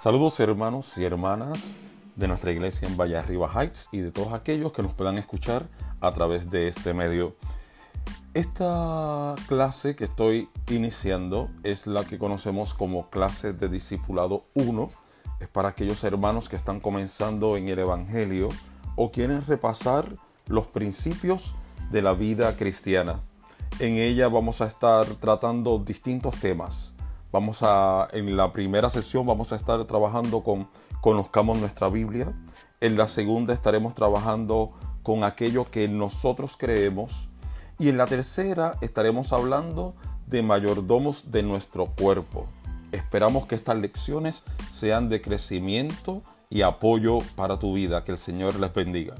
Saludos hermanos y hermanas de nuestra iglesia en Valle Arriba Heights y de todos aquellos que nos puedan escuchar a través de este medio. Esta clase que estoy iniciando es la que conocemos como clase de discipulado 1. Es para aquellos hermanos que están comenzando en el Evangelio o quieren repasar los principios de la vida cristiana. En ella vamos a estar tratando distintos temas Vamos a, en la primera sesión vamos a estar trabajando con Conozcamos nuestra Biblia. En la segunda estaremos trabajando con aquello que nosotros creemos. Y en la tercera estaremos hablando de mayordomos de nuestro cuerpo. Esperamos que estas lecciones sean de crecimiento y apoyo para tu vida. Que el Señor les bendiga.